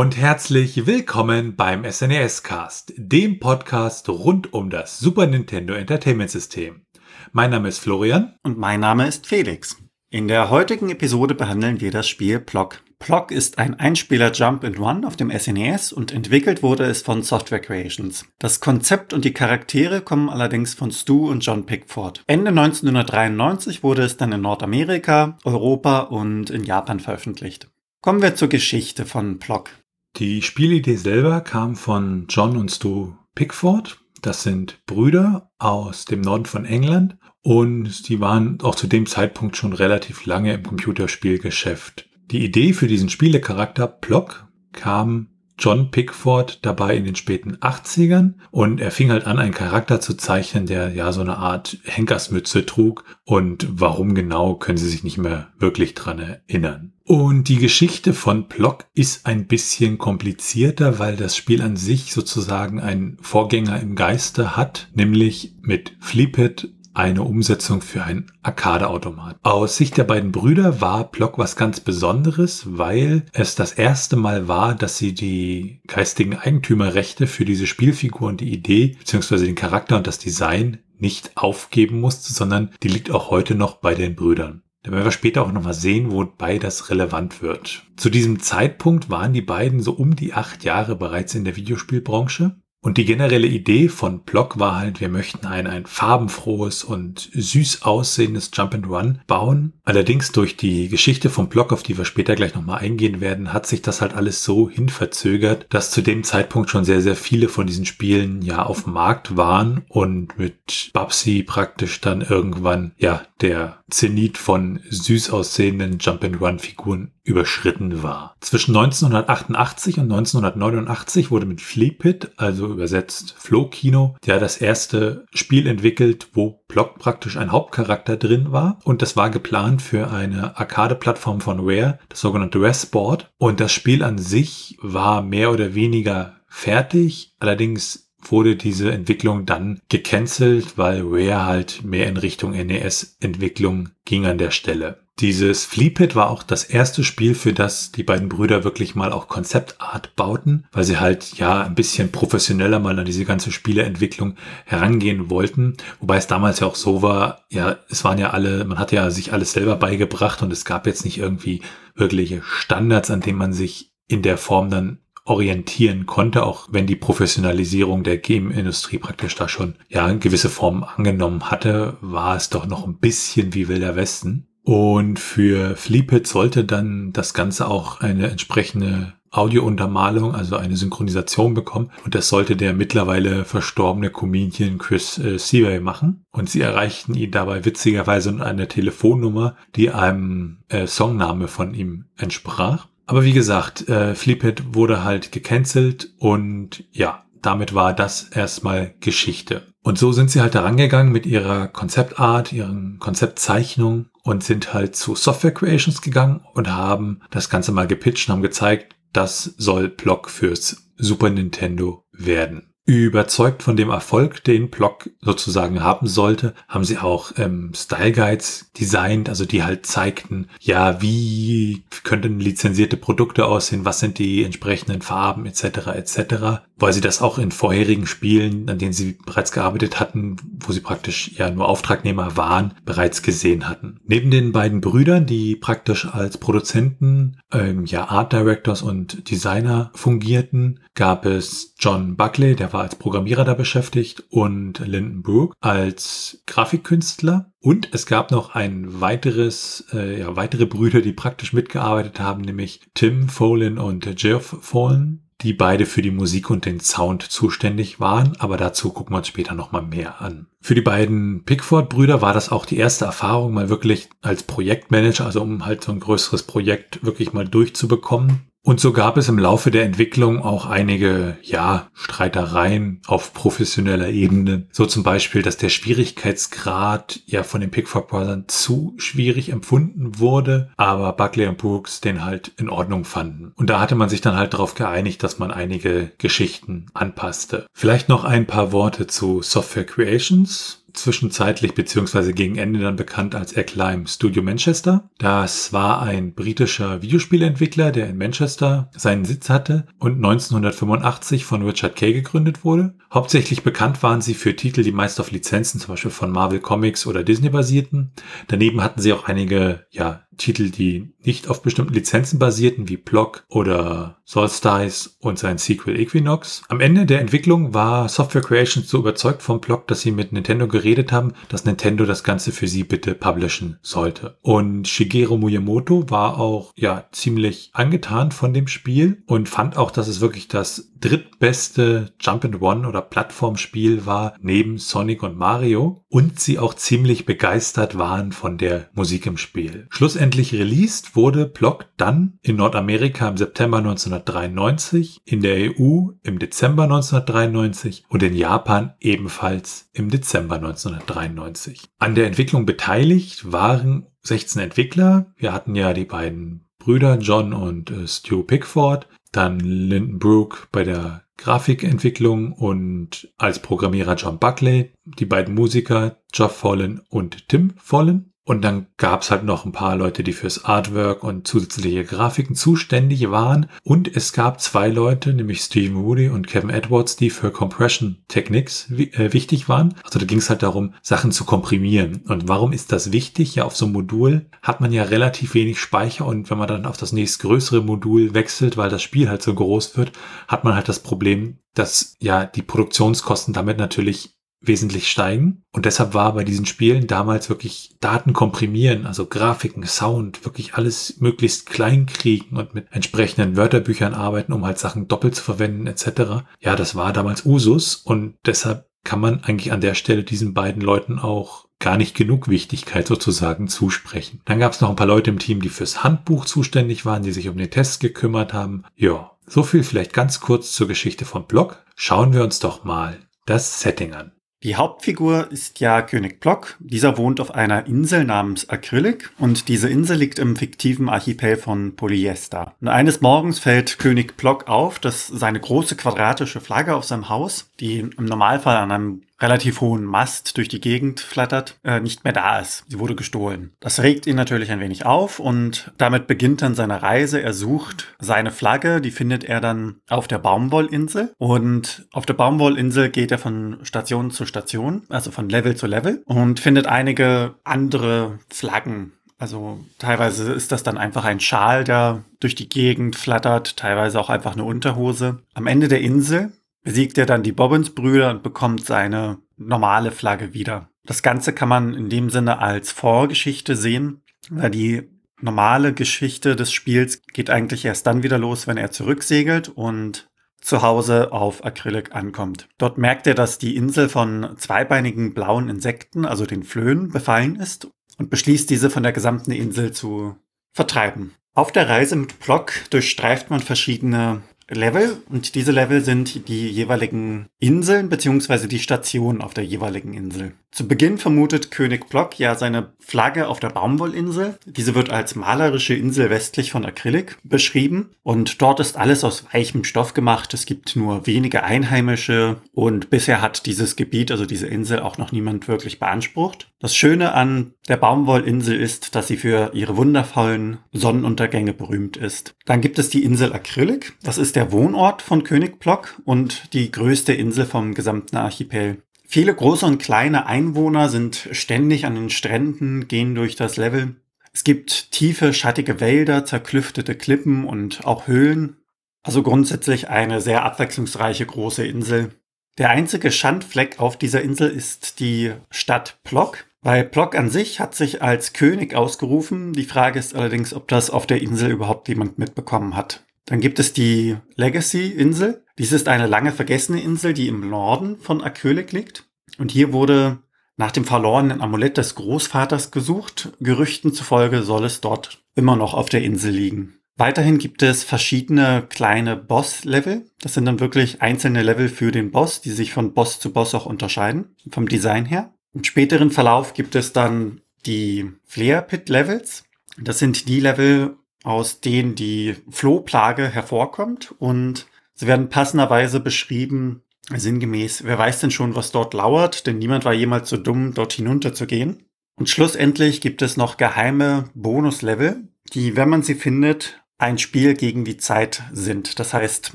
Und herzlich willkommen beim SNES Cast, dem Podcast rund um das Super Nintendo Entertainment System. Mein Name ist Florian. Und mein Name ist Felix. In der heutigen Episode behandeln wir das Spiel Plock. Plock ist ein Einspieler Jump and Run auf dem SNES und entwickelt wurde es von Software Creations. Das Konzept und die Charaktere kommen allerdings von Stu und John Pickford. Ende 1993 wurde es dann in Nordamerika, Europa und in Japan veröffentlicht. Kommen wir zur Geschichte von Plock. Die Spielidee selber kam von John und Stu Pickford. Das sind Brüder aus dem Norden von England und die waren auch zu dem Zeitpunkt schon relativ lange im Computerspielgeschäft. Die Idee für diesen Spielecharakter Plock kam John Pickford dabei in den späten 80ern und er fing halt an, einen Charakter zu zeichnen, der ja so eine Art Henkersmütze trug und warum genau können Sie sich nicht mehr wirklich dran erinnern. Und die Geschichte von Plock ist ein bisschen komplizierter, weil das Spiel an sich sozusagen einen Vorgänger im Geiste hat, nämlich mit Flippet eine Umsetzung für ein Arcade-Automat. Aus Sicht der beiden Brüder war Block was ganz Besonderes, weil es das erste Mal war, dass sie die geistigen Eigentümerrechte für diese Spielfigur und die Idee bzw. den Charakter und das Design nicht aufgeben musste, sondern die liegt auch heute noch bei den Brüdern. Da werden wir später auch nochmal sehen, wobei das relevant wird. Zu diesem Zeitpunkt waren die beiden so um die acht Jahre bereits in der Videospielbranche und die generelle Idee von Block war halt, wir möchten ein, ein farbenfrohes und süß aussehendes Jump and Run bauen. Allerdings durch die Geschichte von Block, auf die wir später gleich nochmal eingehen werden, hat sich das halt alles so hinverzögert, dass zu dem Zeitpunkt schon sehr, sehr viele von diesen Spielen ja auf dem Markt waren und mit Babsy praktisch dann irgendwann ja der Zenit von süß aussehenden Jump and Run Figuren überschritten war. Zwischen 1988 und 1989 wurde mit Fleepit, also übersetzt Flo-Kino, ja das erste Spiel entwickelt, wo Block praktisch ein Hauptcharakter drin war. Und das war geplant für eine Arcade-Plattform von Rare, das sogenannte Rare-Sport. Und das Spiel an sich war mehr oder weniger fertig. Allerdings wurde diese Entwicklung dann gecancelt, weil Rare halt mehr in Richtung NES-Entwicklung ging an der Stelle. Dieses Fleepit war auch das erste Spiel, für das die beiden Brüder wirklich mal auch Konzeptart bauten, weil sie halt ja ein bisschen professioneller mal an diese ganze Spieleentwicklung herangehen wollten. Wobei es damals ja auch so war, ja, es waren ja alle, man hat ja sich alles selber beigebracht und es gab jetzt nicht irgendwie wirkliche Standards, an denen man sich in der Form dann orientieren konnte, auch wenn die Professionalisierung der Game-Industrie praktisch da schon ja gewisse Formen angenommen hatte, war es doch noch ein bisschen wie Wilder Westen. Und für Fleepit sollte dann das Ganze auch eine entsprechende Audiountermalung, also eine Synchronisation bekommen. Und das sollte der mittlerweile verstorbene Comedian Chris äh, Seaway machen. Und sie erreichten ihn dabei witzigerweise eine Telefonnummer, die einem äh, Songname von ihm entsprach. Aber wie gesagt, äh, Fleepit wurde halt gecancelt und ja, damit war das erstmal Geschichte. Und so sind sie halt herangegangen mit ihrer Konzeptart, ihren Konzeptzeichnung und sind halt zu Software Creations gegangen und haben das Ganze mal gepitcht und haben gezeigt, das soll Block fürs Super Nintendo werden. Überzeugt von dem Erfolg, den Block sozusagen haben sollte, haben sie auch ähm, Style Guides designt, also die halt zeigten, ja, wie könnten lizenzierte Produkte aussehen, was sind die entsprechenden Farben etc. etc weil sie das auch in vorherigen Spielen, an denen sie bereits gearbeitet hatten, wo sie praktisch ja nur Auftragnehmer waren, bereits gesehen hatten. Neben den beiden Brüdern, die praktisch als Produzenten, ähm, ja Art Directors und Designer fungierten, gab es John Buckley, der war als Programmierer da beschäftigt, und Lyndon Brooke als Grafikkünstler. Und es gab noch ein weiteres, äh, ja, weitere Brüder, die praktisch mitgearbeitet haben, nämlich Tim Folin und Geoff Folin die beide für die Musik und den Sound zuständig waren, aber dazu gucken wir uns später nochmal mehr an. Für die beiden Pickford-Brüder war das auch die erste Erfahrung, mal wirklich als Projektmanager, also um halt so ein größeres Projekt wirklich mal durchzubekommen. Und so gab es im Laufe der Entwicklung auch einige, ja, Streitereien auf professioneller Ebene. So zum Beispiel, dass der Schwierigkeitsgrad ja von den Pickford Brothers zu schwierig empfunden wurde, aber Buckley und Brooks den halt in Ordnung fanden. Und da hatte man sich dann halt darauf geeinigt, dass man einige Geschichten anpasste. Vielleicht noch ein paar Worte zu Software Creations. Zwischenzeitlich beziehungsweise gegen Ende dann bekannt als Acclaim Studio Manchester. Das war ein britischer Videospielentwickler, der in Manchester seinen Sitz hatte und 1985 von Richard Kay gegründet wurde. Hauptsächlich bekannt waren sie für Titel, die meist auf Lizenzen zum Beispiel von Marvel Comics oder Disney basierten. Daneben hatten sie auch einige ja, Titel, die nicht auf bestimmten Lizenzen basierten, wie Block oder Solstice und sein Sequel Equinox. Am Ende der Entwicklung war Software Creations so überzeugt vom Block, dass sie mit Nintendo geredet haben, dass Nintendo das Ganze für sie bitte publishen sollte. Und Shigeru Miyamoto war auch ja ziemlich angetan von dem Spiel und fand auch, dass es wirklich das drittbeste Jump and One oder Plattformspiel war neben Sonic und Mario und sie auch ziemlich begeistert waren von der Musik im Spiel. Schlussendlich released wurde Block dann in Nordamerika im September 1993, in der EU im Dezember 1993 und in Japan ebenfalls im Dezember 1993. An der Entwicklung beteiligt waren 16 Entwickler. Wir hatten ja die beiden Brüder John und äh, Stu Pickford, dann Lyndon Brooke bei der Grafikentwicklung und als Programmierer John Buckley, die beiden Musiker Geoff Follen und Tim Follen. Und dann gab's halt noch ein paar Leute, die fürs Artwork und zusätzliche Grafiken zuständig waren. Und es gab zwei Leute, nämlich Steve Moody und Kevin Edwards, die für Compression Techniques äh, wichtig waren. Also da ging's halt darum, Sachen zu komprimieren. Und warum ist das wichtig? Ja, auf so einem Modul hat man ja relativ wenig Speicher und wenn man dann auf das nächstgrößere Modul wechselt, weil das Spiel halt so groß wird, hat man halt das Problem, dass ja die Produktionskosten damit natürlich wesentlich steigen. Und deshalb war bei diesen Spielen damals wirklich Daten komprimieren, also Grafiken, Sound, wirklich alles möglichst klein kriegen und mit entsprechenden Wörterbüchern arbeiten, um halt Sachen doppelt zu verwenden etc. Ja, das war damals Usus und deshalb kann man eigentlich an der Stelle diesen beiden Leuten auch gar nicht genug Wichtigkeit sozusagen zusprechen. Dann gab es noch ein paar Leute im Team, die fürs Handbuch zuständig waren, die sich um den Test gekümmert haben. Ja, so viel vielleicht ganz kurz zur Geschichte von Block. Schauen wir uns doch mal das Setting an. Die Hauptfigur ist ja König Block. Dieser wohnt auf einer Insel namens Acrylic und diese Insel liegt im fiktiven Archipel von Polyester. Und eines Morgens fällt König Block auf, dass seine große quadratische Flagge auf seinem Haus, die im Normalfall an einem relativ hohen Mast durch die Gegend flattert, äh, nicht mehr da ist. Sie wurde gestohlen. Das regt ihn natürlich ein wenig auf und damit beginnt dann seine Reise. Er sucht seine Flagge, die findet er dann auf der Baumwollinsel und auf der Baumwollinsel geht er von Station zu Station, also von Level zu Level und findet einige andere Flaggen also teilweise ist das dann einfach ein Schal, der durch die Gegend flattert, teilweise auch einfach eine Unterhose. Am Ende der Insel besiegt er dann die Bobbins-Brüder und bekommt seine normale Flagge wieder. Das Ganze kann man in dem Sinne als Vorgeschichte sehen, weil die normale Geschichte des Spiels geht eigentlich erst dann wieder los, wenn er zurücksegelt und zu Hause auf Acrylic ankommt. Dort merkt er, dass die Insel von zweibeinigen blauen Insekten, also den Flöhen, befallen ist und beschließt, diese von der gesamten Insel zu vertreiben. Auf der Reise mit Block durchstreift man verschiedene Level und diese Level sind die jeweiligen Inseln beziehungsweise die Stationen auf der jeweiligen Insel. Zu Beginn vermutet König Block ja seine Flagge auf der Baumwollinsel. Diese wird als malerische Insel westlich von Acrylic beschrieben und dort ist alles aus weichem Stoff gemacht. Es gibt nur wenige Einheimische und bisher hat dieses Gebiet, also diese Insel, auch noch niemand wirklich beansprucht. Das Schöne an der Baumwollinsel ist, dass sie für ihre wundervollen Sonnenuntergänge berühmt ist. Dann gibt es die Insel Acrylic. Das ist der Wohnort von König Block und die größte Insel vom gesamten Archipel. Viele große und kleine Einwohner sind ständig an den Stränden, gehen durch das Level. Es gibt tiefe, schattige Wälder, zerklüftete Klippen und auch Höhlen. Also grundsätzlich eine sehr abwechslungsreiche große Insel. Der einzige Schandfleck auf dieser Insel ist die Stadt Plock. Weil Plock an sich hat sich als König ausgerufen. Die Frage ist allerdings, ob das auf der Insel überhaupt jemand mitbekommen hat. Dann gibt es die Legacy-Insel. Dies ist eine lange vergessene Insel, die im Norden von Akölik liegt. Und hier wurde nach dem verlorenen Amulett des Großvaters gesucht. Gerüchten zufolge soll es dort immer noch auf der Insel liegen. Weiterhin gibt es verschiedene kleine Boss-Level. Das sind dann wirklich einzelne Level für den Boss, die sich von Boss zu Boss auch unterscheiden, vom Design her. Im späteren Verlauf gibt es dann die Flare Pit Levels. Das sind die Level, aus denen die Flohplage hervorkommt und sie werden passenderweise beschrieben Sinngemäß, wer weiß denn schon, was dort lauert, denn niemand war jemals so dumm, dort hinunter zu gehen. Und schlussendlich gibt es noch geheime Bonuslevel, die, wenn man sie findet, ein Spiel gegen die Zeit sind. Das heißt,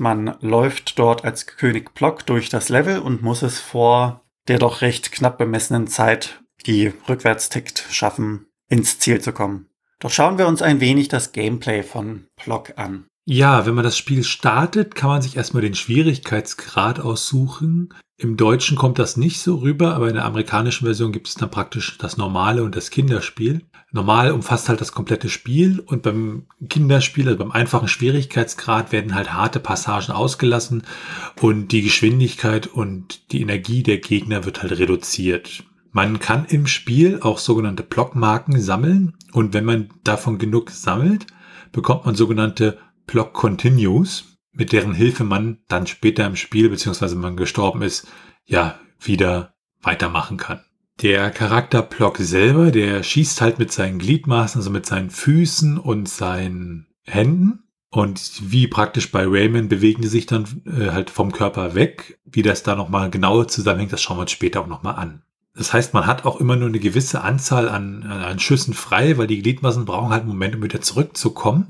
man läuft dort als König Block durch das Level und muss es vor der doch recht knapp bemessenen Zeit, die rückwärts tickt, schaffen, ins Ziel zu kommen. Doch schauen wir uns ein wenig das Gameplay von Block an. Ja, wenn man das Spiel startet, kann man sich erstmal den Schwierigkeitsgrad aussuchen. Im Deutschen kommt das nicht so rüber, aber in der amerikanischen Version gibt es dann praktisch das normale und das Kinderspiel. Normal umfasst halt das komplette Spiel und beim Kinderspiel, also beim einfachen Schwierigkeitsgrad, werden halt harte Passagen ausgelassen und die Geschwindigkeit und die Energie der Gegner wird halt reduziert. Man kann im Spiel auch sogenannte Blockmarken sammeln und wenn man davon genug sammelt, bekommt man sogenannte Block Continues, mit deren Hilfe man dann später im Spiel, beziehungsweise wenn man gestorben ist, ja, wieder weitermachen kann. Der Charakter Block selber, der schießt halt mit seinen Gliedmaßen, also mit seinen Füßen und seinen Händen. Und wie praktisch bei Rayman bewegen die sich dann äh, halt vom Körper weg. Wie das da nochmal genauer zusammenhängt, das schauen wir uns später auch nochmal an. Das heißt, man hat auch immer nur eine gewisse Anzahl an, an Schüssen frei, weil die Gliedmaßen brauchen halt einen Moment, um wieder zurückzukommen.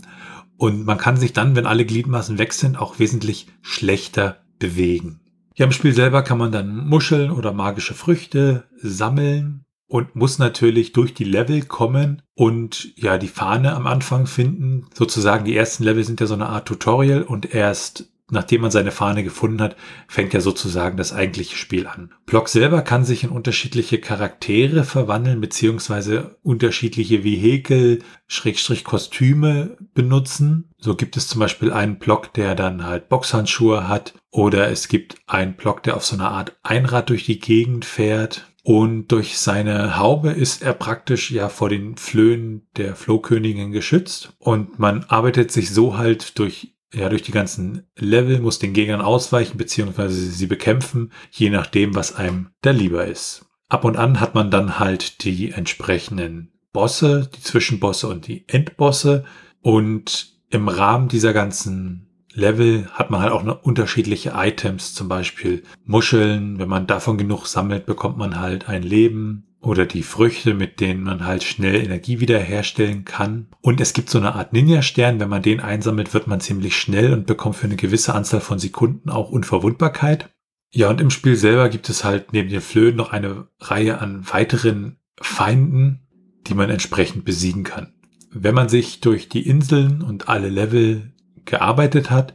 Und man kann sich dann, wenn alle Gliedmaßen weg sind, auch wesentlich schlechter bewegen. Ja, im Spiel selber kann man dann Muscheln oder magische Früchte sammeln und muss natürlich durch die Level kommen und ja, die Fahne am Anfang finden. Sozusagen die ersten Level sind ja so eine Art Tutorial und erst nachdem man seine Fahne gefunden hat, fängt ja sozusagen das eigentliche Spiel an. Block selber kann sich in unterschiedliche Charaktere verwandeln, beziehungsweise unterschiedliche Vehikel, Schrägstrich Kostüme benutzen. So gibt es zum Beispiel einen Block, der dann halt Boxhandschuhe hat, oder es gibt einen Block, der auf so einer Art Einrad durch die Gegend fährt. Und durch seine Haube ist er praktisch ja vor den Flöhen der Flohkönigin geschützt. Und man arbeitet sich so halt durch ja, durch die ganzen Level muss den Gegnern ausweichen bzw. sie bekämpfen, je nachdem, was einem da lieber ist. Ab und an hat man dann halt die entsprechenden Bosse, die Zwischenbosse und die Endbosse und im Rahmen dieser ganzen Level hat man halt auch noch unterschiedliche Items, zum Beispiel Muscheln. Wenn man davon genug sammelt, bekommt man halt ein Leben oder die Früchte, mit denen man halt schnell Energie wiederherstellen kann. Und es gibt so eine Art Ninja-Stern, wenn man den einsammelt, wird man ziemlich schnell und bekommt für eine gewisse Anzahl von Sekunden auch Unverwundbarkeit. Ja, und im Spiel selber gibt es halt neben den Flöhen noch eine Reihe an weiteren Feinden, die man entsprechend besiegen kann. Wenn man sich durch die Inseln und alle Level gearbeitet hat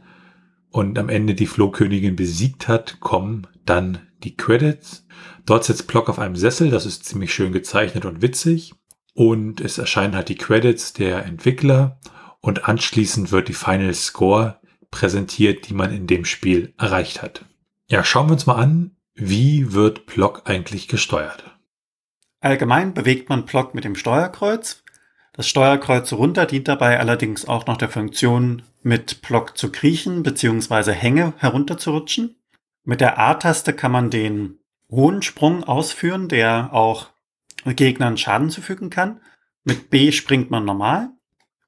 und am Ende die Flohkönigin besiegt hat, kommen dann die Credits. Dort sitzt Block auf einem Sessel, das ist ziemlich schön gezeichnet und witzig. Und es erscheinen halt die Credits der Entwickler und anschließend wird die Final Score präsentiert, die man in dem Spiel erreicht hat. Ja, schauen wir uns mal an, wie wird Block eigentlich gesteuert? Allgemein bewegt man Block mit dem Steuerkreuz. Das Steuerkreuz runter dient dabei allerdings auch noch der Funktion, mit Block zu kriechen bzw. Hänge herunterzurutschen. Mit der A-Taste kann man den hohen Sprung ausführen, der auch Gegnern Schaden zufügen kann. Mit B springt man normal.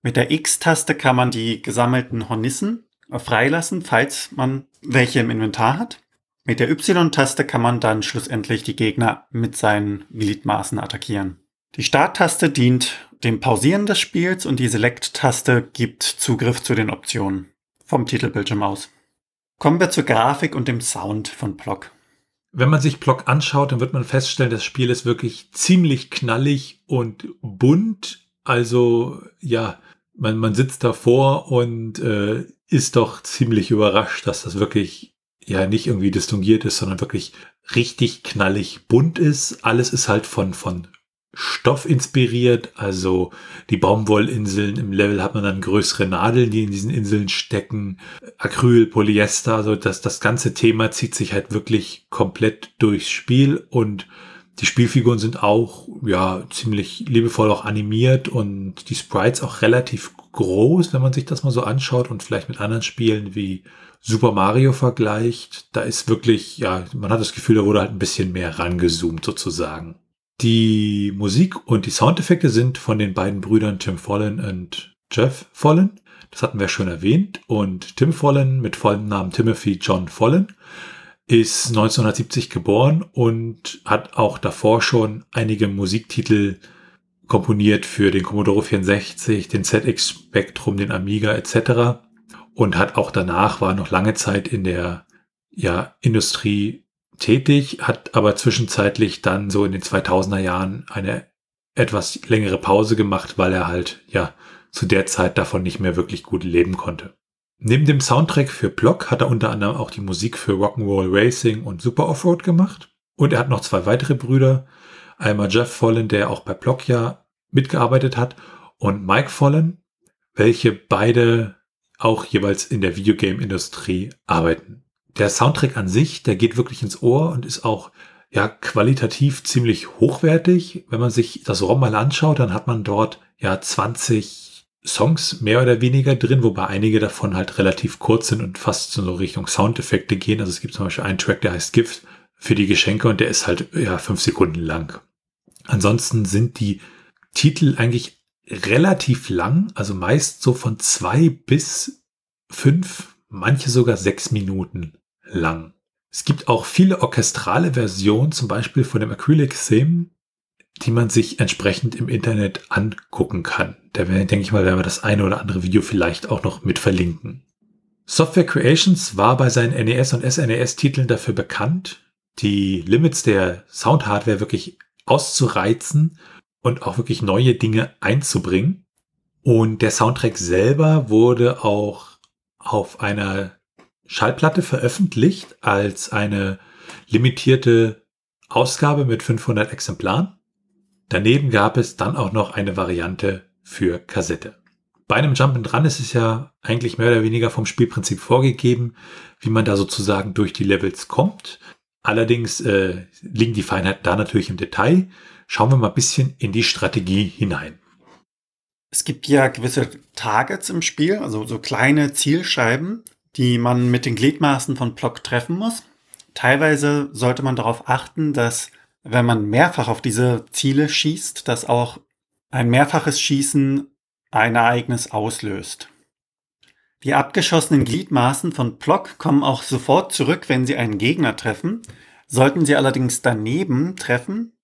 Mit der X-Taste kann man die gesammelten Hornissen freilassen, falls man welche im Inventar hat. Mit der Y-Taste kann man dann schlussendlich die Gegner mit seinen Gliedmaßen attackieren. Die Start-Taste dient dem Pausieren des Spiels und die Select-Taste gibt Zugriff zu den Optionen vom Titelbildschirm aus. Kommen wir zur Grafik und dem Sound von Block. Wenn man sich Block anschaut, dann wird man feststellen, das Spiel ist wirklich ziemlich knallig und bunt. Also ja, man, man sitzt davor und äh, ist doch ziemlich überrascht, dass das wirklich ja nicht irgendwie distinguiert ist, sondern wirklich richtig knallig bunt ist. Alles ist halt von, von Stoff inspiriert. Also die Baumwollinseln im Level hat man dann größere Nadeln, die in diesen Inseln stecken. Acryl, Polyester, also das, das ganze Thema zieht sich halt wirklich komplett durchs Spiel und die Spielfiguren sind auch, ja, ziemlich liebevoll auch animiert und die Sprites auch relativ groß, wenn man sich das mal so anschaut und vielleicht mit anderen Spielen wie Super Mario vergleicht. Da ist wirklich, ja, man hat das Gefühl, da wurde halt ein bisschen mehr rangezoomt sozusagen. Die Musik und die Soundeffekte sind von den beiden Brüdern Tim Follen und Jeff Follen. Das hatten wir schon erwähnt. Und Tim Follen mit vollem Namen Timothy John Follen ist 1970 geboren und hat auch davor schon einige Musiktitel komponiert für den Commodore 64, den ZX Spectrum, den Amiga etc. Und hat auch danach, war noch lange Zeit in der ja, Industrie tätig, hat aber zwischenzeitlich dann so in den 2000er Jahren eine etwas längere Pause gemacht, weil er halt ja zu der Zeit davon nicht mehr wirklich gut leben konnte. Neben dem Soundtrack für Block hat er unter anderem auch die Musik für Rock'n'Roll Racing und Super Offroad gemacht. Und er hat noch zwei weitere Brüder. Einmal Jeff Follen, der auch bei Block ja mitgearbeitet hat, und Mike Follen, welche beide auch jeweils in der Videogame-Industrie arbeiten. Der Soundtrack an sich, der geht wirklich ins Ohr und ist auch ja qualitativ ziemlich hochwertig. Wenn man sich das ROM mal anschaut, dann hat man dort ja 20 Songs mehr oder weniger drin, wobei einige davon halt relativ kurz sind und fast so Richtung Soundeffekte gehen. Also es gibt zum Beispiel einen Track, der heißt Gift für die Geschenke und der ist halt ja fünf Sekunden lang. Ansonsten sind die Titel eigentlich relativ lang, also meist so von zwei bis fünf, manche sogar sechs Minuten lang. Es gibt auch viele orchestrale Versionen, zum Beispiel von dem Acrylic Theme, die man sich entsprechend im Internet angucken kann. Da denke ich mal, werden wir das eine oder andere Video vielleicht auch noch mit verlinken. Software Creations war bei seinen NES und SNES-Titeln dafür bekannt, die Limits der Soundhardware wirklich auszureizen und auch wirklich neue Dinge einzubringen. Und der Soundtrack selber wurde auch auf einer Schallplatte veröffentlicht als eine limitierte Ausgabe mit 500 Exemplaren. Daneben gab es dann auch noch eine Variante für Kassette. Bei einem Jump and Run ist es ja eigentlich mehr oder weniger vom Spielprinzip vorgegeben, wie man da sozusagen durch die Levels kommt. Allerdings äh, liegen die Feinheiten da natürlich im Detail. Schauen wir mal ein bisschen in die Strategie hinein. Es gibt ja gewisse Targets im Spiel, also so kleine Zielscheiben, die man mit den Gliedmaßen von Block treffen muss. Teilweise sollte man darauf achten, dass wenn man mehrfach auf diese Ziele schießt, dass auch ein mehrfaches Schießen ein Ereignis auslöst. Die abgeschossenen Gliedmaßen von Plock kommen auch sofort zurück, wenn sie einen Gegner treffen. Sollten sie allerdings daneben treffen,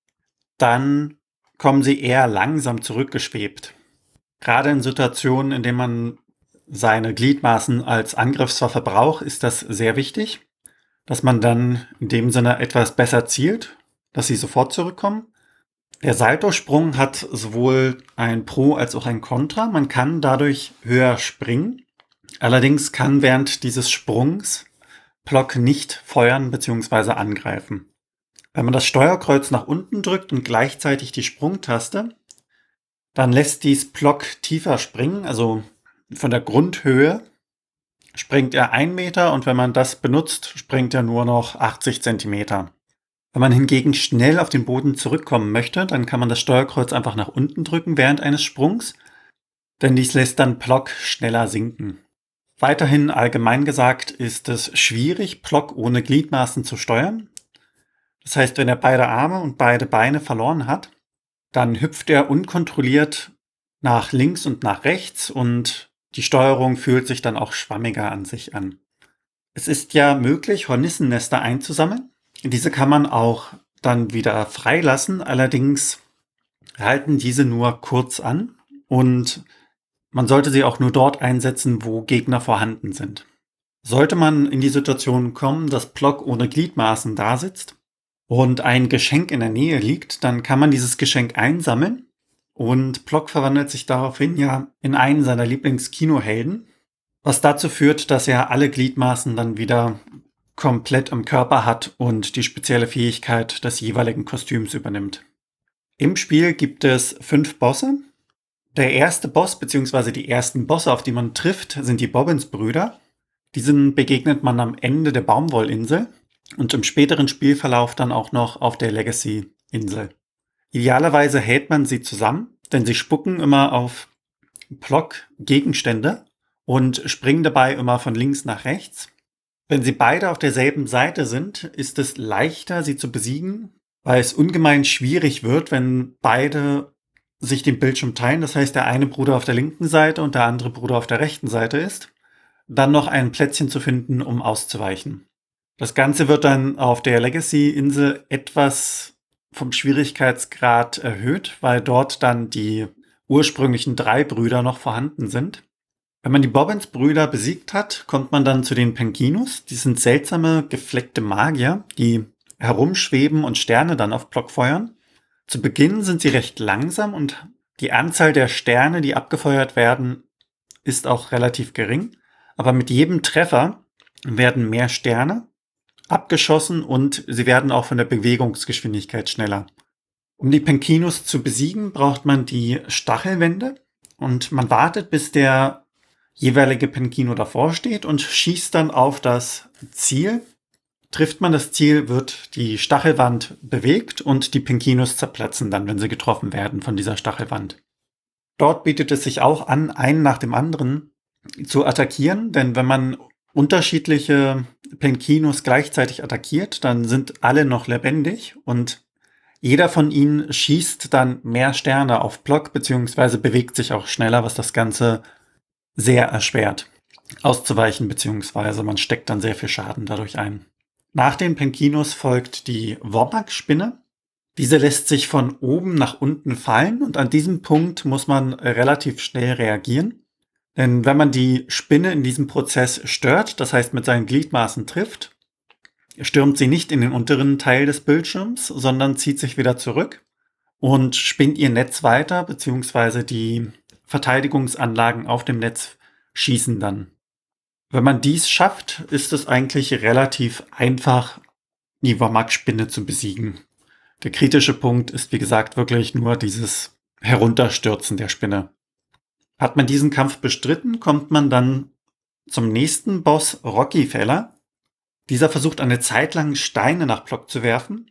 dann kommen sie eher langsam zurückgeschwebt. Gerade in Situationen, in denen man seine Gliedmaßen als Angriffswaffe braucht, ist das sehr wichtig, dass man dann in dem Sinne etwas besser zielt dass sie sofort zurückkommen. Der Saltosprung hat sowohl ein Pro als auch ein Contra. Man kann dadurch höher springen. Allerdings kann während dieses Sprungs Block nicht feuern bzw. angreifen. Wenn man das Steuerkreuz nach unten drückt und gleichzeitig die Sprungtaste, dann lässt dies Block tiefer springen, also von der Grundhöhe springt er ein Meter und wenn man das benutzt, springt er nur noch 80 Zentimeter. Wenn man hingegen schnell auf den Boden zurückkommen möchte, dann kann man das Steuerkreuz einfach nach unten drücken während eines Sprungs, denn dies lässt dann Block schneller sinken. Weiterhin allgemein gesagt ist es schwierig, Block ohne Gliedmaßen zu steuern. Das heißt, wenn er beide Arme und beide Beine verloren hat, dann hüpft er unkontrolliert nach links und nach rechts und die Steuerung fühlt sich dann auch schwammiger an sich an. Es ist ja möglich, Hornissennester einzusammeln. Diese kann man auch dann wieder freilassen. Allerdings halten diese nur kurz an und man sollte sie auch nur dort einsetzen, wo Gegner vorhanden sind. Sollte man in die Situation kommen, dass Block ohne Gliedmaßen da sitzt und ein Geschenk in der Nähe liegt, dann kann man dieses Geschenk einsammeln und Block verwandelt sich daraufhin ja in einen seiner Lieblingskinohelden, was dazu führt, dass er alle Gliedmaßen dann wieder komplett am Körper hat und die spezielle Fähigkeit des jeweiligen Kostüms übernimmt. Im Spiel gibt es fünf Bosse. Der erste Boss bzw. die ersten Bosse, auf die man trifft, sind die Bobbins-Brüder. Diesen begegnet man am Ende der Baumwollinsel und im späteren Spielverlauf dann auch noch auf der Legacy-Insel. Idealerweise hält man sie zusammen, denn sie spucken immer auf Block-Gegenstände und springen dabei immer von links nach rechts. Wenn sie beide auf derselben Seite sind, ist es leichter, sie zu besiegen, weil es ungemein schwierig wird, wenn beide sich den Bildschirm teilen. Das heißt, der eine Bruder auf der linken Seite und der andere Bruder auf der rechten Seite ist. Dann noch ein Plätzchen zu finden, um auszuweichen. Das Ganze wird dann auf der Legacy-Insel etwas vom Schwierigkeitsgrad erhöht, weil dort dann die ursprünglichen drei Brüder noch vorhanden sind. Wenn man die Bobbins-Brüder besiegt hat, kommt man dann zu den Penkinus. Die sind seltsame, gefleckte Magier, die herumschweben und Sterne dann auf Block feuern. Zu Beginn sind sie recht langsam und die Anzahl der Sterne, die abgefeuert werden, ist auch relativ gering. Aber mit jedem Treffer werden mehr Sterne abgeschossen und sie werden auch von der Bewegungsgeschwindigkeit schneller. Um die Penkinus zu besiegen, braucht man die Stachelwände und man wartet, bis der jeweilige Penkino davor steht und schießt dann auf das Ziel. Trifft man das Ziel, wird die Stachelwand bewegt und die Penkinus zerplatzen dann, wenn sie getroffen werden von dieser Stachelwand. Dort bietet es sich auch an, einen nach dem anderen zu attackieren, denn wenn man unterschiedliche Penkinus gleichzeitig attackiert, dann sind alle noch lebendig und jeder von ihnen schießt dann mehr Sterne auf Block beziehungsweise bewegt sich auch schneller, was das Ganze sehr erschwert auszuweichen beziehungsweise man steckt dann sehr viel Schaden dadurch ein. Nach den Penkinus folgt die Womak-Spinne. Diese lässt sich von oben nach unten fallen und an diesem Punkt muss man relativ schnell reagieren. Denn wenn man die Spinne in diesem Prozess stört, das heißt mit seinen Gliedmaßen trifft, stürmt sie nicht in den unteren Teil des Bildschirms, sondern zieht sich wieder zurück und spinnt ihr Netz weiter, beziehungsweise die Verteidigungsanlagen auf dem Netz schießen dann. Wenn man dies schafft, ist es eigentlich relativ einfach, die Wamak-Spinne zu besiegen. Der kritische Punkt ist, wie gesagt, wirklich nur dieses Herunterstürzen der Spinne. Hat man diesen Kampf bestritten, kommt man dann zum nächsten Boss Rockyfeller. Dieser versucht eine Zeit lang Steine nach Block zu werfen.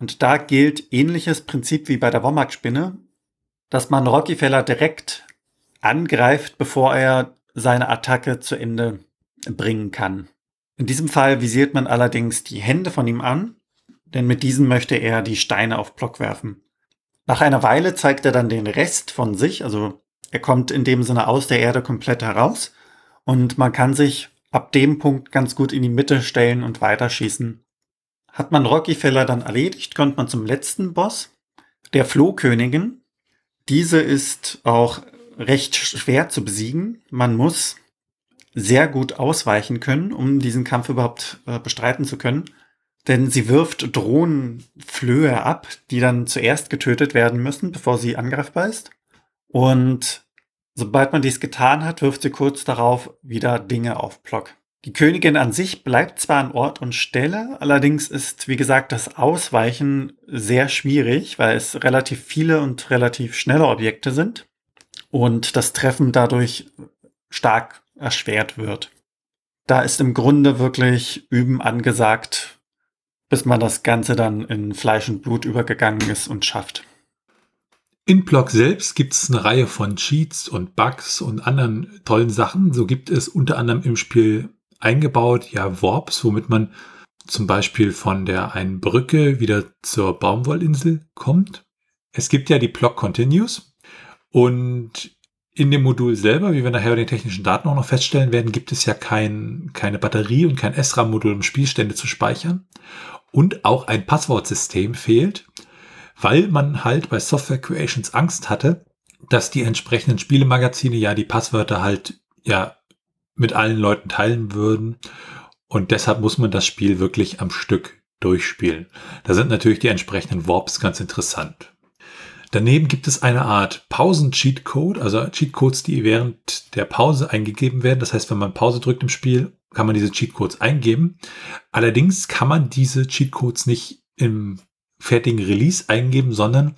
Und da gilt ähnliches Prinzip wie bei der Womack-Spinne, dass man Rockyfeller direkt angreift, bevor er seine Attacke zu Ende bringen kann. In diesem Fall visiert man allerdings die Hände von ihm an, denn mit diesen möchte er die Steine auf Block werfen. Nach einer Weile zeigt er dann den Rest von sich, also er kommt in dem Sinne aus der Erde komplett heraus und man kann sich ab dem Punkt ganz gut in die Mitte stellen und weiterschießen. Hat man Rockyfeller dann erledigt, kommt man zum letzten Boss, der Flohkönigin. Diese ist auch recht schwer zu besiegen. Man muss sehr gut ausweichen können, um diesen Kampf überhaupt äh, bestreiten zu können. Denn sie wirft Drohnenflöhe ab, die dann zuerst getötet werden müssen, bevor sie angreifbar ist. Und sobald man dies getan hat, wirft sie kurz darauf wieder Dinge auf Block. Die Königin an sich bleibt zwar an Ort und Stelle, allerdings ist, wie gesagt, das Ausweichen sehr schwierig, weil es relativ viele und relativ schnelle Objekte sind und das Treffen dadurch stark erschwert wird. Da ist im Grunde wirklich Üben angesagt, bis man das Ganze dann in Fleisch und Blut übergegangen ist und schafft. In Block selbst gibt es eine Reihe von Cheats und Bugs und anderen tollen Sachen. So gibt es unter anderem im Spiel eingebaut, ja, Warps, womit man zum Beispiel von der einen Brücke wieder zur Baumwollinsel kommt. Es gibt ja die Block Continues und in dem Modul selber, wie wir nachher bei den technischen Daten auch noch feststellen werden, gibt es ja kein, keine Batterie und kein SRAM-Modul, um Spielstände zu speichern. Und auch ein Passwortsystem fehlt weil man halt bei Software Creations Angst hatte, dass die entsprechenden Spielemagazine ja die Passwörter halt ja mit allen Leuten teilen würden. Und deshalb muss man das Spiel wirklich am Stück durchspielen. Da sind natürlich die entsprechenden Warps ganz interessant. Daneben gibt es eine Art Pausen-Cheatcode, also Cheatcodes, die während der Pause eingegeben werden. Das heißt, wenn man Pause drückt im Spiel, kann man diese Cheatcodes eingeben. Allerdings kann man diese Cheatcodes nicht im fertigen Release eingeben, sondern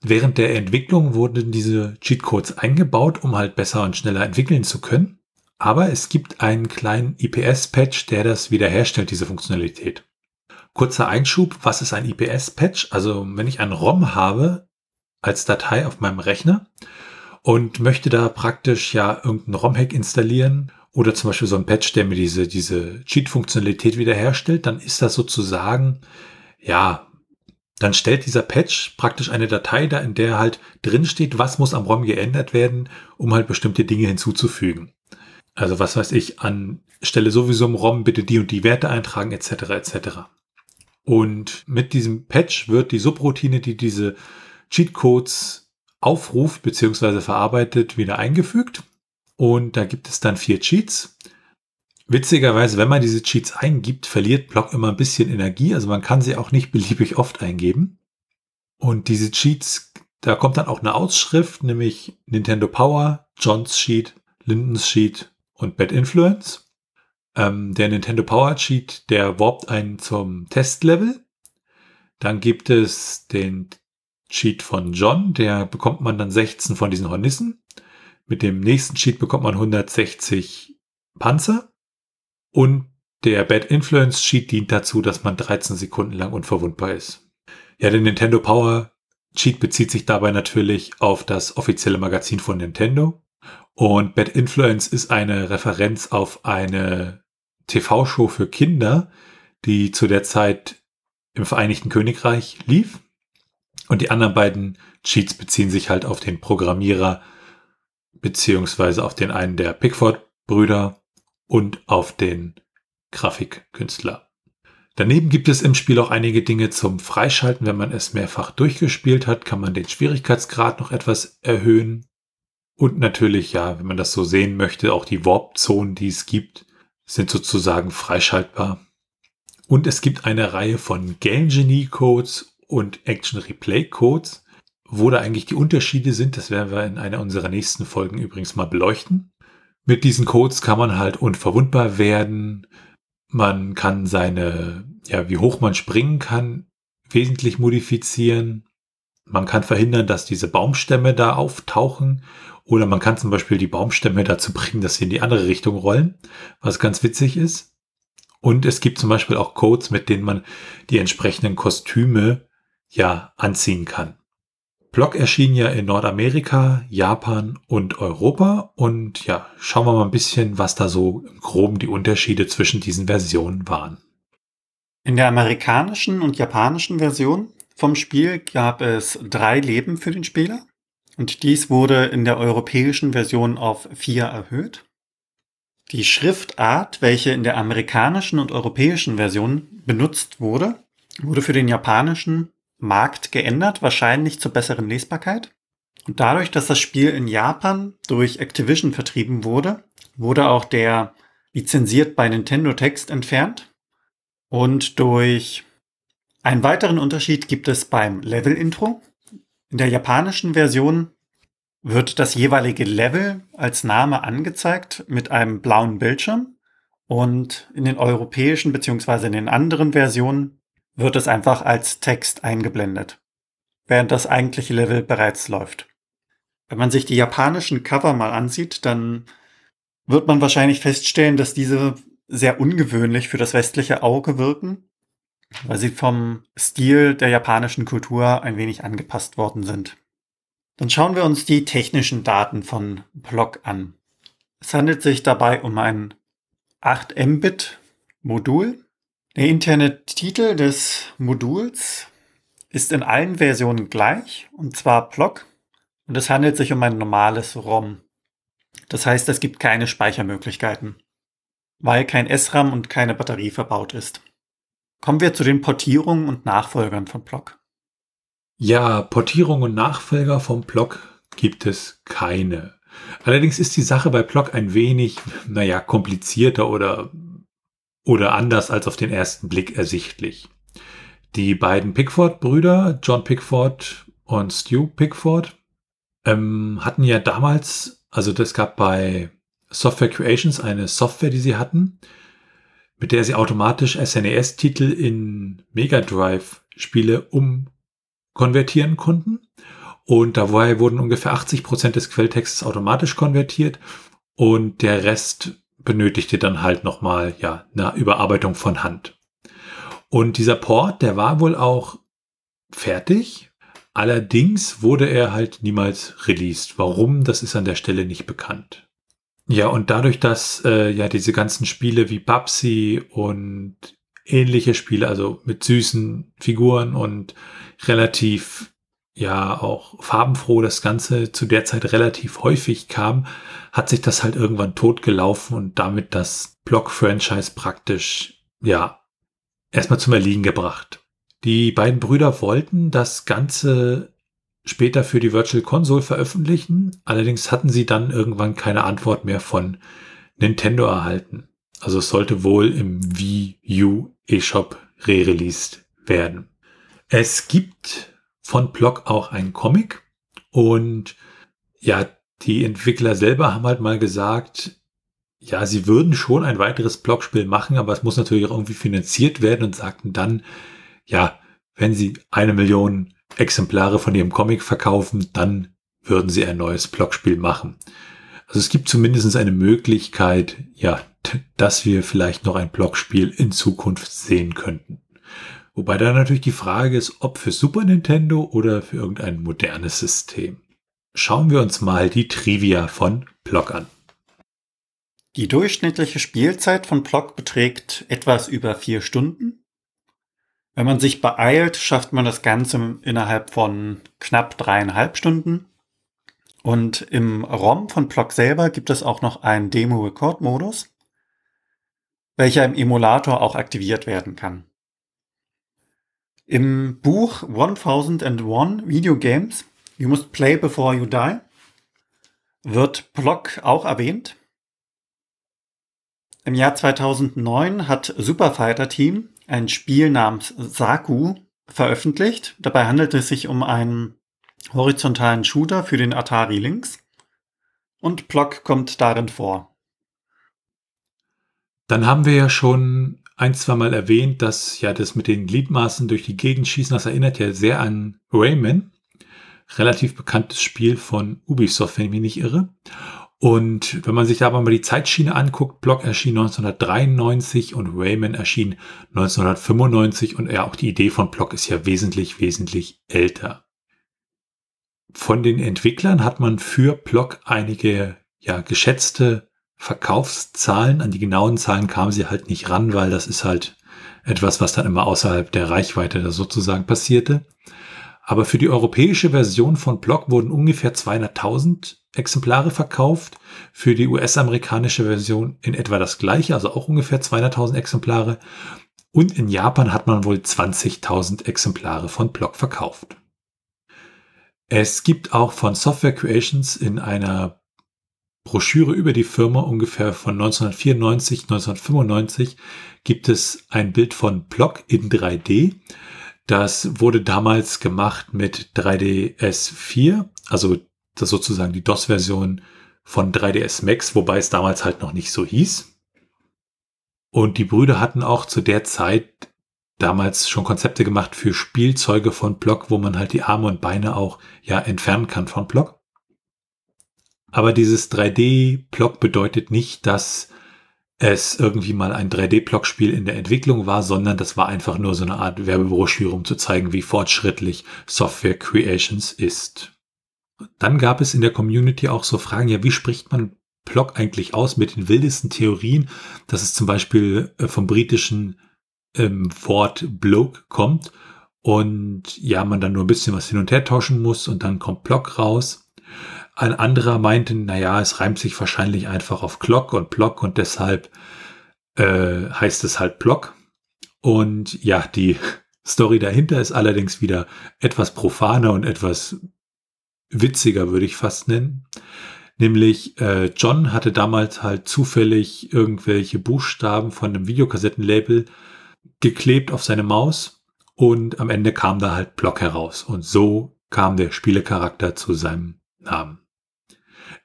während der Entwicklung wurden diese Cheatcodes eingebaut, um halt besser und schneller entwickeln zu können. Aber es gibt einen kleinen IPS-Patch, der das wiederherstellt, diese Funktionalität. Kurzer Einschub, was ist ein IPS-Patch? Also wenn ich ein ROM habe als Datei auf meinem Rechner und möchte da praktisch ja irgendeinen ROM-Hack installieren oder zum Beispiel so ein Patch, der mir diese, diese Cheat-Funktionalität wiederherstellt, dann ist das sozusagen ja dann stellt dieser Patch praktisch eine Datei da, in der halt drin steht, was muss am ROM geändert werden, um halt bestimmte Dinge hinzuzufügen. Also was weiß ich, an Stelle sowieso im ROM bitte die und die Werte eintragen, etc. etc. Und mit diesem Patch wird die Subroutine, die diese Cheatcodes aufruft bzw. verarbeitet, wieder eingefügt. Und da gibt es dann vier Cheats. Witzigerweise, wenn man diese Cheats eingibt, verliert Block immer ein bisschen Energie. Also man kann sie auch nicht beliebig oft eingeben. Und diese Cheats, da kommt dann auch eine Ausschrift, nämlich Nintendo Power, John's Sheet, Lindens Sheet und Bad Influence. Ähm, der Nintendo Power Cheat, der warpt einen zum Testlevel. Dann gibt es den Cheat von John, der bekommt man dann 16 von diesen Hornissen. Mit dem nächsten Cheat bekommt man 160 Panzer. Und der Bad Influence Cheat dient dazu, dass man 13 Sekunden lang unverwundbar ist. Ja, der Nintendo Power Cheat bezieht sich dabei natürlich auf das offizielle Magazin von Nintendo. Und Bad Influence ist eine Referenz auf eine TV-Show für Kinder, die zu der Zeit im Vereinigten Königreich lief. Und die anderen beiden Cheats beziehen sich halt auf den Programmierer beziehungsweise auf den einen der Pickford-Brüder und auf den Grafikkünstler. Daneben gibt es im Spiel auch einige Dinge zum Freischalten. Wenn man es mehrfach durchgespielt hat, kann man den Schwierigkeitsgrad noch etwas erhöhen. Und natürlich, ja, wenn man das so sehen möchte, auch die Warp-Zonen, die es gibt, sind sozusagen freischaltbar. Und es gibt eine Reihe von Game Genie Codes und Action Replay Codes. Wo da eigentlich die Unterschiede sind, das werden wir in einer unserer nächsten Folgen übrigens mal beleuchten. Mit diesen Codes kann man halt unverwundbar werden, man kann seine, ja, wie hoch man springen kann, wesentlich modifizieren. Man kann verhindern, dass diese Baumstämme da auftauchen. Oder man kann zum Beispiel die Baumstämme dazu bringen, dass sie in die andere Richtung rollen, was ganz witzig ist. Und es gibt zum Beispiel auch Codes, mit denen man die entsprechenden Kostüme ja anziehen kann. Block erschien ja in Nordamerika, Japan und Europa. Und ja, schauen wir mal ein bisschen, was da so im Groben die Unterschiede zwischen diesen Versionen waren. In der amerikanischen und japanischen Version vom Spiel gab es drei Leben für den Spieler. Und dies wurde in der europäischen Version auf vier erhöht. Die Schriftart, welche in der amerikanischen und europäischen Version benutzt wurde, wurde für den japanischen Markt geändert, wahrscheinlich zur besseren Lesbarkeit. Und dadurch, dass das Spiel in Japan durch Activision vertrieben wurde, wurde auch der lizenziert bei Nintendo Text entfernt. Und durch einen weiteren Unterschied gibt es beim Level-Intro. In der japanischen Version wird das jeweilige Level als Name angezeigt mit einem blauen Bildschirm. Und in den europäischen bzw. in den anderen Versionen wird es einfach als Text eingeblendet, während das eigentliche Level bereits läuft. Wenn man sich die japanischen Cover mal ansieht, dann wird man wahrscheinlich feststellen, dass diese sehr ungewöhnlich für das westliche Auge wirken, weil sie vom Stil der japanischen Kultur ein wenig angepasst worden sind. Dann schauen wir uns die technischen Daten von Block an. Es handelt sich dabei um ein 8 Mbit Modul der interne Titel des Moduls ist in allen Versionen gleich, und zwar Block, und es handelt sich um ein normales ROM. Das heißt, es gibt keine Speichermöglichkeiten, weil kein SRAM und keine Batterie verbaut ist. Kommen wir zu den Portierungen und Nachfolgern von Block. Ja, Portierung und Nachfolger vom Block gibt es keine. Allerdings ist die Sache bei Block ein wenig, naja, komplizierter oder oder anders als auf den ersten Blick ersichtlich. Die beiden Pickford-Brüder, John Pickford und Stu Pickford, ähm, hatten ja damals, also das gab bei Software Creations eine Software, die sie hatten, mit der sie automatisch SNES-Titel in Mega Drive-Spiele umkonvertieren konnten. Und dabei wurden ungefähr 80 Prozent des Quelltextes automatisch konvertiert und der Rest benötigte dann halt nochmal, ja, eine Überarbeitung von Hand. Und dieser Port, der war wohl auch fertig. Allerdings wurde er halt niemals released. Warum, das ist an der Stelle nicht bekannt. Ja, und dadurch, dass äh, ja diese ganzen Spiele wie Babsy und ähnliche Spiele, also mit süßen Figuren und relativ ja auch farbenfroh das Ganze zu der Zeit relativ häufig kam, hat sich das halt irgendwann totgelaufen und damit das Block-Franchise praktisch, ja, erstmal zum Erliegen gebracht. Die beiden Brüder wollten das Ganze später für die Virtual Console veröffentlichen, allerdings hatten sie dann irgendwann keine Antwort mehr von Nintendo erhalten. Also es sollte wohl im Wii U eShop re-released werden. Es gibt von Block auch einen Comic und ja, die Entwickler selber haben halt mal gesagt, ja, sie würden schon ein weiteres Blockspiel machen, aber es muss natürlich auch irgendwie finanziert werden und sagten dann, ja, wenn sie eine Million Exemplare von ihrem Comic verkaufen, dann würden sie ein neues Blockspiel machen. Also es gibt zumindest eine Möglichkeit, ja, dass wir vielleicht noch ein Blockspiel in Zukunft sehen könnten. Wobei da natürlich die Frage ist, ob für Super Nintendo oder für irgendein modernes System. Schauen wir uns mal die Trivia von Block an. Die durchschnittliche Spielzeit von Block beträgt etwas über vier Stunden. Wenn man sich beeilt, schafft man das Ganze innerhalb von knapp dreieinhalb Stunden. Und im ROM von Block selber gibt es auch noch einen Demo-Record-Modus, welcher im Emulator auch aktiviert werden kann. Im Buch 1001 Video Games You Must Play Before You Die wird Block auch erwähnt. Im Jahr 2009 hat Super Fighter Team ein Spiel namens Saku veröffentlicht. Dabei handelt es sich um einen horizontalen Shooter für den Atari Lynx und Block kommt darin vor. Dann haben wir ja schon ein, zwei Mal erwähnt, dass ja das mit den Gliedmaßen durch die Gegend schießen, das erinnert ja sehr an Rayman. Relativ bekanntes Spiel von Ubisoft, wenn ich mich nicht irre. Und wenn man sich da aber mal die Zeitschiene anguckt, Block erschien 1993 und Rayman erschien 1995 und ja, auch die Idee von Block ist ja wesentlich, wesentlich älter. Von den Entwicklern hat man für Block einige ja, geschätzte Verkaufszahlen. An die genauen Zahlen kamen sie halt nicht ran, weil das ist halt etwas, was dann immer außerhalb der Reichweite da sozusagen passierte. Aber für die europäische Version von Block wurden ungefähr 200.000 Exemplare verkauft. Für die US-amerikanische Version in etwa das gleiche, also auch ungefähr 200.000 Exemplare. Und in Japan hat man wohl 20.000 Exemplare von Block verkauft. Es gibt auch von Software Creations in einer Broschüre über die Firma ungefähr von 1994, 1995 gibt es ein Bild von Block in 3D. Das wurde damals gemacht mit 3ds 4, also das sozusagen die DOS-Version von 3ds Max, wobei es damals halt noch nicht so hieß. Und die Brüder hatten auch zu der Zeit damals schon Konzepte gemacht für Spielzeuge von Block, wo man halt die Arme und Beine auch ja entfernen kann von Block. Aber dieses 3D-Block bedeutet nicht, dass es irgendwie mal ein 3D-Blockspiel in der Entwicklung war, sondern das war einfach nur so eine Art Werbebroschüre, um zu zeigen, wie fortschrittlich Software Creations ist. Dann gab es in der Community auch so Fragen, ja, wie spricht man Block eigentlich aus mit den wildesten Theorien, dass es zum Beispiel äh, vom britischen ähm, Wort Bloke kommt und ja, man dann nur ein bisschen was hin und her tauschen muss und dann kommt Block raus. Ein anderer meinte, naja, es reimt sich wahrscheinlich einfach auf Glock und Block und deshalb äh, heißt es halt Block. Und ja, die Story dahinter ist allerdings wieder etwas profaner und etwas witziger, würde ich fast nennen. Nämlich äh, John hatte damals halt zufällig irgendwelche Buchstaben von einem Videokassettenlabel geklebt auf seine Maus und am Ende kam da halt Block heraus. Und so kam der Spielecharakter zu seinem Namen.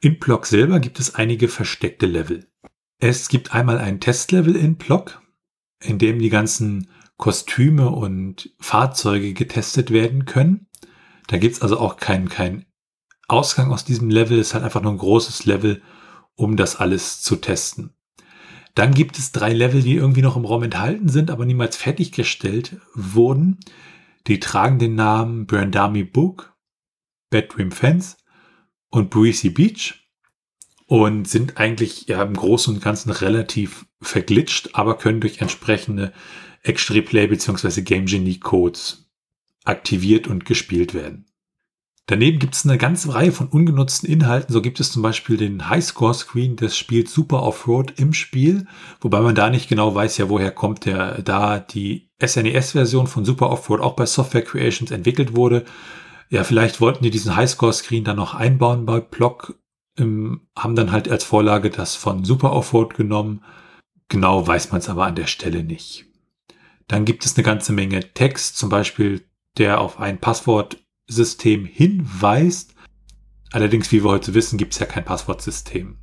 In Block selber gibt es einige versteckte Level. Es gibt einmal ein Testlevel in Block, in dem die ganzen Kostüme und Fahrzeuge getestet werden können. Da gibt's also auch keinen kein Ausgang aus diesem Level ist halt einfach nur ein großes Level, um das alles zu testen. Dann gibt es drei Level, die irgendwie noch im Raum enthalten sind, aber niemals fertiggestellt wurden. Die tragen den Namen Brandami Book, Bedroom Fence und Breezy Beach und sind eigentlich ja im Großen und Ganzen relativ verglitscht, aber können durch entsprechende Extra Play bzw. Game Genie Codes aktiviert und gespielt werden. Daneben gibt es eine ganze Reihe von ungenutzten Inhalten. So gibt es zum Beispiel den Highscore-Screen des Spiels Super Offroad im Spiel, wobei man da nicht genau weiß, ja, woher kommt der, da die SNES-Version von Super Offroad auch bei Software Creations entwickelt wurde. Ja, vielleicht wollten die diesen Highscore-Screen dann noch einbauen bei Block, ähm, haben dann halt als Vorlage das von Super Offroad genommen. Genau weiß man es aber an der Stelle nicht. Dann gibt es eine ganze Menge Text, zum Beispiel der auf ein Passwortsystem hinweist. Allerdings, wie wir heute wissen, gibt es ja kein Passwortsystem.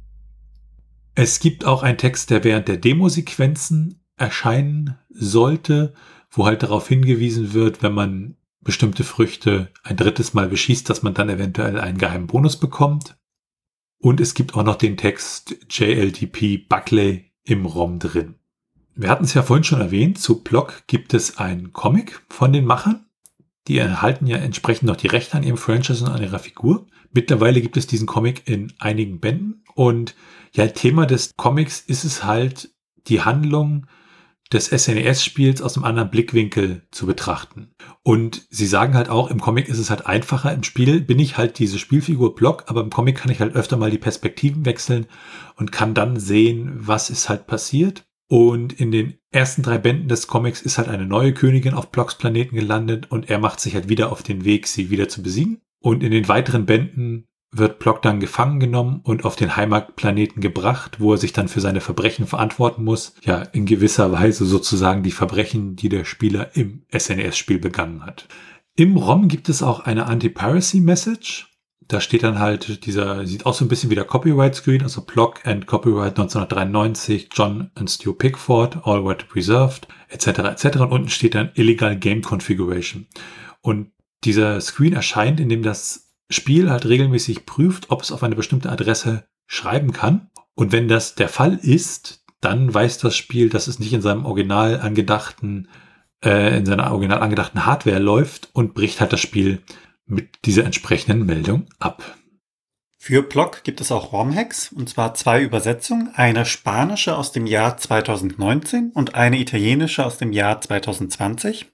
Es gibt auch einen Text, der während der Demosequenzen erscheinen sollte, wo halt darauf hingewiesen wird, wenn man bestimmte Früchte ein drittes Mal beschießt, dass man dann eventuell einen geheimen Bonus bekommt. Und es gibt auch noch den Text JLTP Buckley im ROM drin. Wir hatten es ja vorhin schon erwähnt, zu Block gibt es einen Comic von den Machern. Die erhalten ja entsprechend noch die Rechte an ihrem Franchise und an ihrer Figur. Mittlerweile gibt es diesen Comic in einigen Bänden und ja, Thema des Comics ist es halt, die Handlung des SNES-Spiels aus einem anderen Blickwinkel zu betrachten. Und sie sagen halt auch, im Comic ist es halt einfacher. Im Spiel bin ich halt diese Spielfigur Block, aber im Comic kann ich halt öfter mal die Perspektiven wechseln und kann dann sehen, was ist halt passiert. Und in den ersten drei Bänden des Comics ist halt eine neue Königin auf Blocks Planeten gelandet und er macht sich halt wieder auf den Weg, sie wieder zu besiegen. Und in den weiteren Bänden wird Block dann gefangen genommen und auf den Heimatplaneten gebracht, wo er sich dann für seine Verbrechen verantworten muss. Ja, in gewisser Weise sozusagen die Verbrechen, die der Spieler im SNES-Spiel begangen hat. Im ROM gibt es auch eine Anti-Piracy-Message. Da steht dann halt dieser, sieht auch so ein bisschen wie der Copyright-Screen, also Block and Copyright 1993, John and Stu Pickford, All Right Preserved, etc. etc. Und unten steht dann Illegal Game Configuration. Und dieser Screen erscheint, indem das Spiel halt regelmäßig prüft, ob es auf eine bestimmte Adresse schreiben kann. Und wenn das der Fall ist, dann weiß das Spiel, dass es nicht in seinem original angedachten, äh, in seiner original angedachten Hardware läuft und bricht halt das Spiel mit dieser entsprechenden Meldung ab. Für Block gibt es auch ROM-Hacks, und zwar zwei Übersetzungen, eine spanische aus dem Jahr 2019 und eine italienische aus dem Jahr 2020.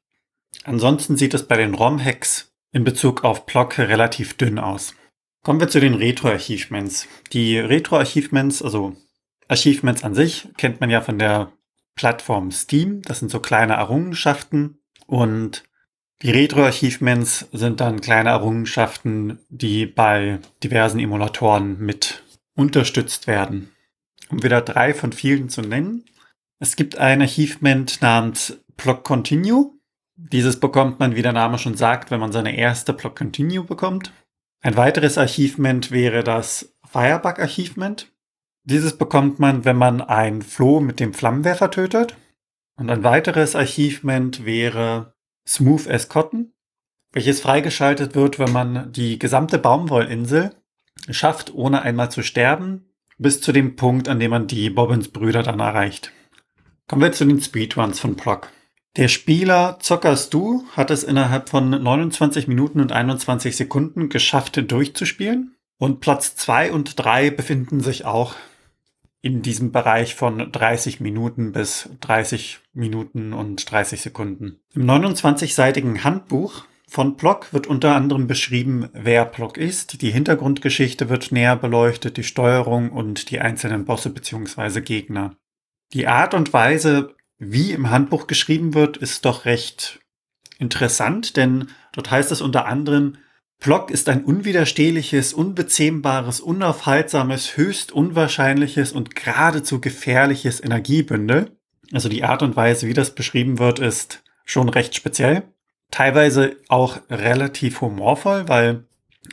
Ansonsten sieht es bei den ROM-Hacks in Bezug auf Block relativ dünn aus. Kommen wir zu den Retro-Achievements. Die Retro-Achievements, also Achievements an sich, kennt man ja von der Plattform Steam. Das sind so kleine Errungenschaften. Und die Retro-Achievements sind dann kleine Errungenschaften, die bei diversen Emulatoren mit unterstützt werden. Um wieder drei von vielen zu nennen. Es gibt ein Achievement namens Block Continue. Dieses bekommt man, wie der Name schon sagt, wenn man seine erste Block Continue bekommt. Ein weiteres Achievement wäre das Firebug Achievement. Dieses bekommt man, wenn man ein Floh mit dem Flammenwerfer tötet. Und ein weiteres Achievement wäre Smooth as Cotton, welches freigeschaltet wird, wenn man die gesamte Baumwollinsel schafft, ohne einmal zu sterben, bis zu dem Punkt, an dem man die Bobbins Brüder dann erreicht. Kommen wir zu den Speedruns von Proc. Der Spieler Zocker Stu hat es innerhalb von 29 Minuten und 21 Sekunden geschafft, durchzuspielen. Und Platz 2 und 3 befinden sich auch in diesem Bereich von 30 Minuten bis 30 Minuten und 30 Sekunden. Im 29-seitigen Handbuch von Block wird unter anderem beschrieben, wer Block ist, die Hintergrundgeschichte wird näher beleuchtet, die Steuerung und die einzelnen Bosse bzw. Gegner. Die Art und Weise, wie im Handbuch geschrieben wird, ist doch recht interessant, denn dort heißt es unter anderem, Plock ist ein unwiderstehliches, unbezähmbares, unaufhaltsames, höchst unwahrscheinliches und geradezu gefährliches Energiebündel. Also die Art und Weise, wie das beschrieben wird, ist schon recht speziell. Teilweise auch relativ humorvoll, weil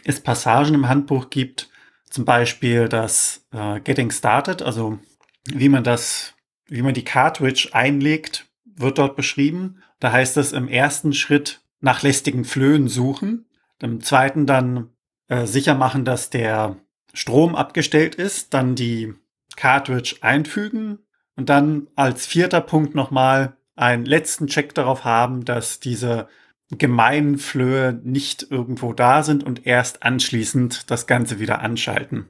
es Passagen im Handbuch gibt, zum Beispiel das äh, Getting Started, also wie man das wie man die Cartridge einlegt, wird dort beschrieben. Da heißt es im ersten Schritt nach lästigen Flöhen suchen, im zweiten dann äh, sicher machen, dass der Strom abgestellt ist, dann die Cartridge einfügen und dann als vierter Punkt nochmal einen letzten Check darauf haben, dass diese gemeinen Flöhe nicht irgendwo da sind und erst anschließend das Ganze wieder anschalten.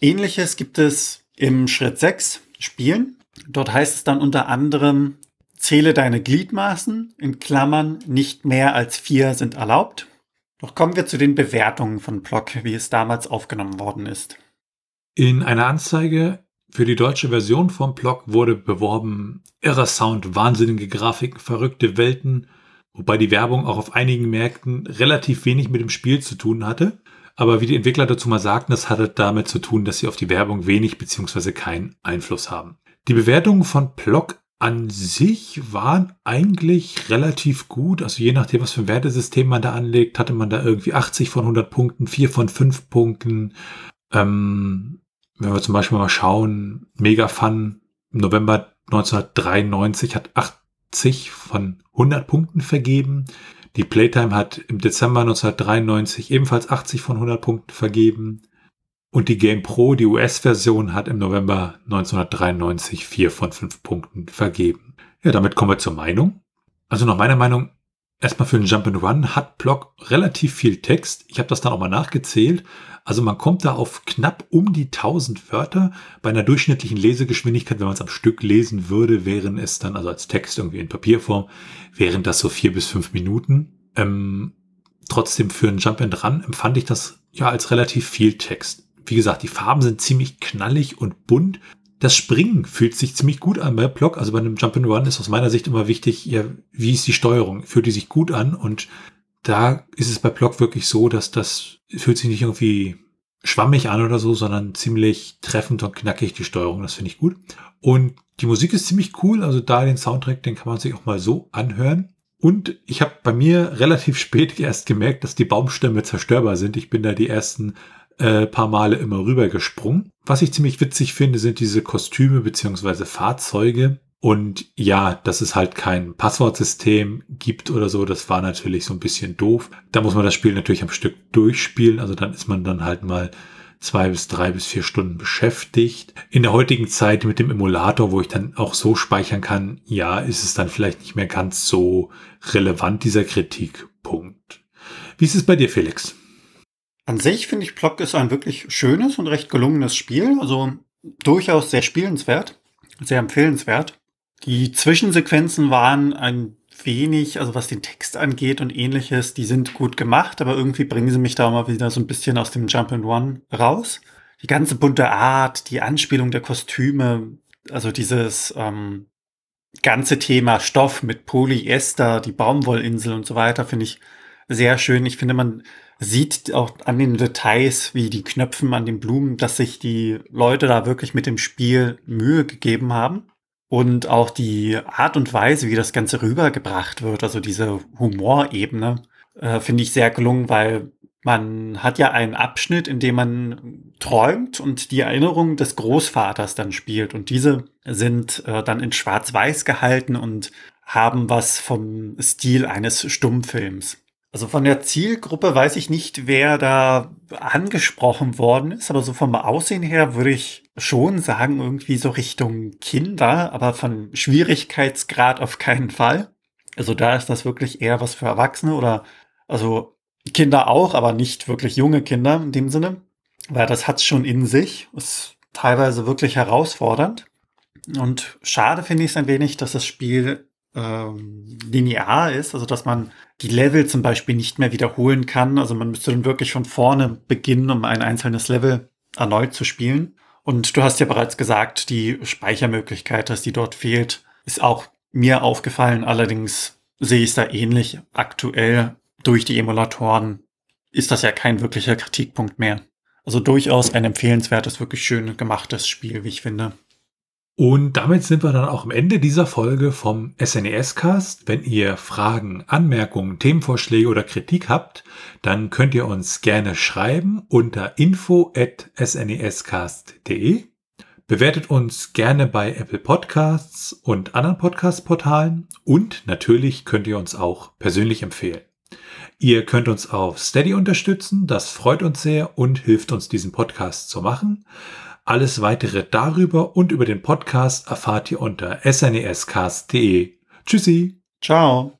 Ähnliches gibt es im Schritt 6, Spielen. Dort heißt es dann unter anderem, zähle deine Gliedmaßen, in Klammern nicht mehr als vier sind erlaubt. Doch kommen wir zu den Bewertungen von Block, wie es damals aufgenommen worden ist. In einer Anzeige für die deutsche Version vom Block wurde beworben, irrer Sound, wahnsinnige Grafiken, verrückte Welten, wobei die Werbung auch auf einigen Märkten relativ wenig mit dem Spiel zu tun hatte. Aber wie die Entwickler dazu mal sagten, das hatte damit zu tun, dass sie auf die Werbung wenig bzw. keinen Einfluss haben. Die Bewertungen von Block an sich waren eigentlich relativ gut. Also je nachdem, was für ein Wertesystem man da anlegt, hatte man da irgendwie 80 von 100 Punkten, 4 von 5 Punkten. Ähm, wenn wir zum Beispiel mal schauen, Mega Fun im November 1993 hat 80 von 100 Punkten vergeben. Die Playtime hat im Dezember 1993 ebenfalls 80 von 100 Punkten vergeben. Und die Game Pro, die US-Version, hat im November 1993 vier von fünf Punkten vergeben. Ja, damit kommen wir zur Meinung. Also nach meiner Meinung, erstmal für einen Jump-and-Run hat Block relativ viel Text. Ich habe das dann auch mal nachgezählt. Also man kommt da auf knapp um die 1000 Wörter. Bei einer durchschnittlichen Lesegeschwindigkeit, wenn man es am Stück lesen würde, wären es dann, also als Text irgendwie in Papierform, wären das so vier bis fünf Minuten. Ähm, trotzdem für einen Jump-and-Run empfand ich das ja als relativ viel Text. Wie gesagt, die Farben sind ziemlich knallig und bunt. Das Springen fühlt sich ziemlich gut an bei Block. Also bei einem Jump and Run ist aus meiner Sicht immer wichtig, ja, wie ist die Steuerung? Fühlt die sich gut an? Und da ist es bei Block wirklich so, dass das fühlt sich nicht irgendwie schwammig an oder so, sondern ziemlich treffend und knackig die Steuerung. Das finde ich gut. Und die Musik ist ziemlich cool. Also da den Soundtrack, den kann man sich auch mal so anhören. Und ich habe bei mir relativ spät erst gemerkt, dass die Baumstämme zerstörbar sind. Ich bin da die ersten äh, paar Male immer rübergesprungen. Was ich ziemlich witzig finde, sind diese Kostüme beziehungsweise Fahrzeuge. Und ja, dass es halt kein Passwortsystem gibt oder so, das war natürlich so ein bisschen doof. Da muss man das Spiel natürlich am Stück durchspielen. Also dann ist man dann halt mal zwei bis drei bis vier Stunden beschäftigt. In der heutigen Zeit mit dem Emulator, wo ich dann auch so speichern kann, ja, ist es dann vielleicht nicht mehr ganz so relevant, dieser Kritikpunkt. Wie ist es bei dir, Felix? An sich finde ich Block ist ein wirklich schönes und recht gelungenes Spiel. Also durchaus sehr spielenswert, sehr empfehlenswert. Die Zwischensequenzen waren ein wenig, also was den Text angeht und ähnliches, die sind gut gemacht, aber irgendwie bringen sie mich da mal wieder so ein bisschen aus dem Jump and One raus. Die ganze bunte Art, die Anspielung der Kostüme, also dieses ähm, ganze Thema Stoff mit Polyester, die Baumwollinsel und so weiter, finde ich sehr schön. Ich finde, man sieht auch an den Details, wie die Knöpfen an den Blumen, dass sich die Leute da wirklich mit dem Spiel Mühe gegeben haben. Und auch die Art und Weise, wie das Ganze rübergebracht wird, also diese Humorebene, äh, finde ich sehr gelungen, weil man hat ja einen Abschnitt, in dem man träumt und die Erinnerung des Großvaters dann spielt. Und diese sind äh, dann in Schwarz-Weiß gehalten und haben was vom Stil eines Stummfilms. Also von der Zielgruppe weiß ich nicht, wer da angesprochen worden ist, aber so vom Aussehen her würde ich schon sagen, irgendwie so Richtung Kinder, aber von Schwierigkeitsgrad auf keinen Fall. Also da ist das wirklich eher was für Erwachsene oder also Kinder auch, aber nicht wirklich junge Kinder in dem Sinne, weil das hat's schon in sich, ist teilweise wirklich herausfordernd. Und schade finde ich es ein wenig, dass das Spiel ähm, linear ist, also dass man die Level zum Beispiel nicht mehr wiederholen kann. Also man müsste dann wirklich von vorne beginnen, um ein einzelnes Level erneut zu spielen. Und du hast ja bereits gesagt, die Speichermöglichkeit, dass die dort fehlt, ist auch mir aufgefallen. Allerdings sehe ich es da ähnlich. Aktuell durch die Emulatoren ist das ja kein wirklicher Kritikpunkt mehr. Also durchaus ein empfehlenswertes, wirklich schön gemachtes Spiel, wie ich finde. Und damit sind wir dann auch am Ende dieser Folge vom SNES-Cast. Wenn ihr Fragen, Anmerkungen, Themenvorschläge oder Kritik habt, dann könnt ihr uns gerne schreiben unter info.snescast.de. Bewertet uns gerne bei Apple Podcasts und anderen Podcast-Portalen und natürlich könnt ihr uns auch persönlich empfehlen. Ihr könnt uns auf Steady unterstützen, das freut uns sehr und hilft uns, diesen Podcast zu machen. Alles weitere darüber und über den Podcast erfahrt ihr unter snescast.de. Tschüssi. Ciao.